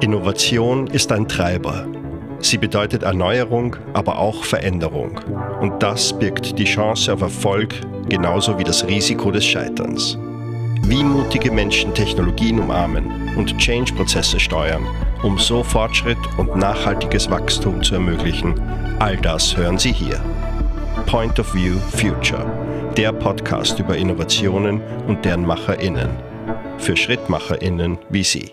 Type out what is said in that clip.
Innovation ist ein Treiber. Sie bedeutet Erneuerung, aber auch Veränderung. Und das birgt die Chance auf Erfolg genauso wie das Risiko des Scheiterns. Wie mutige Menschen Technologien umarmen und Change-Prozesse steuern, um so Fortschritt und nachhaltiges Wachstum zu ermöglichen, all das hören Sie hier. Point of View Future, der Podcast über Innovationen und deren MacherInnen. Für SchrittmacherInnen wie Sie.